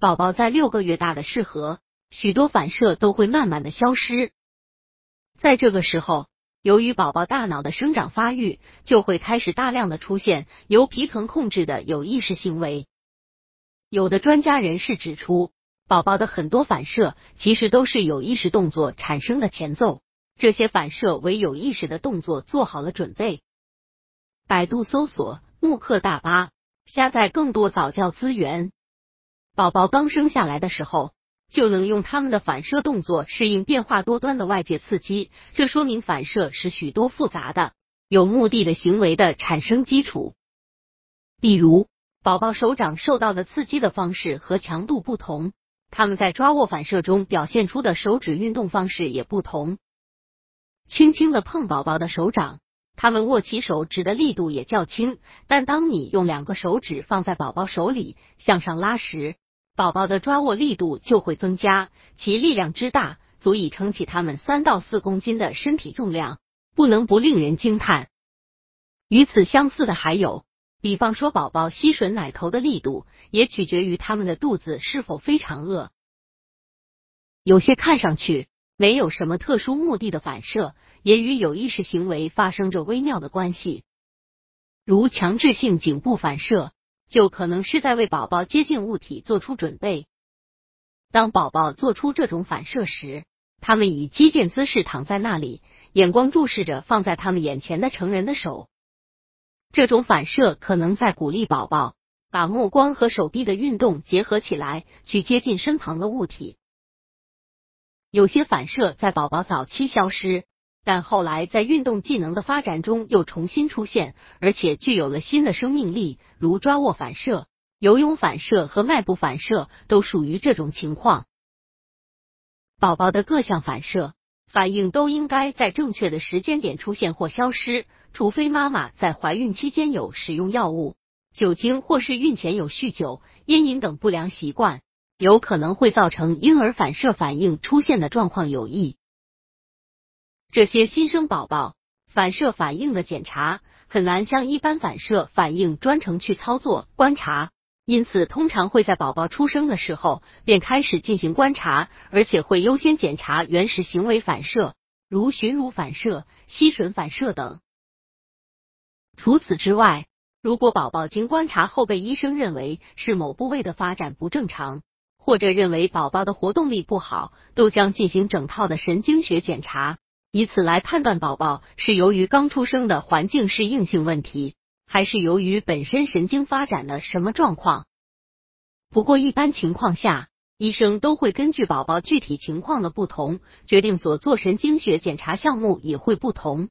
宝宝在六个月大的适合，许多反射都会慢慢的消失。在这个时候，由于宝宝大脑的生长发育，就会开始大量的出现由皮层控制的有意识行为。有的专家人士指出，宝宝的很多反射其实都是有意识动作产生的前奏，这些反射为有意识的动作做好了准备。百度搜索慕课大巴，下载更多早教资源。宝宝刚生下来的时候，就能用他们的反射动作适应变化多端的外界刺激，这说明反射是许多复杂的、有目的的行为的产生基础。比如，宝宝手掌受到的刺激的方式和强度不同，他们在抓握反射中表现出的手指运动方式也不同。轻轻的碰宝宝的手掌，他们握起手指的力度也较轻，但当你用两个手指放在宝宝手里向上拉时，宝宝的抓握力度就会增加，其力量之大，足以撑起他们三到四公斤的身体重量，不能不令人惊叹。与此相似的还有，比方说宝宝吸吮奶头的力度，也取决于他们的肚子是否非常饿。有些看上去没有什么特殊目的的反射，也与有意识行为发生着微妙的关系，如强制性颈部反射。就可能是在为宝宝接近物体做出准备。当宝宝做出这种反射时，他们以击剑姿势躺在那里，眼光注视着放在他们眼前的成人的手。这种反射可能在鼓励宝宝把目光和手臂的运动结合起来，去接近身旁的物体。有些反射在宝宝早期消失。但后来在运动技能的发展中又重新出现，而且具有了新的生命力，如抓握反射、游泳反射和迈步反射都属于这种情况。宝宝的各项反射反应都应该在正确的时间点出现或消失，除非妈妈在怀孕期间有使用药物、酒精或是孕前有酗酒、烟瘾等不良习惯，有可能会造成婴儿反射反应出现的状况有益。这些新生宝宝反射反应的检查很难像一般反射反应专程去操作观察，因此通常会在宝宝出生的时候便开始进行观察，而且会优先检查原始行为反射，如寻乳反射、吸吮反射等。除此之外，如果宝宝经观察后被医生认为是某部位的发展不正常，或者认为宝宝的活动力不好，都将进行整套的神经学检查。以此来判断宝宝是由于刚出生的环境适应性问题，还是由于本身神经发展的什么状况。不过一般情况下，医生都会根据宝宝具体情况的不同，决定所做神经学检查项目也会不同。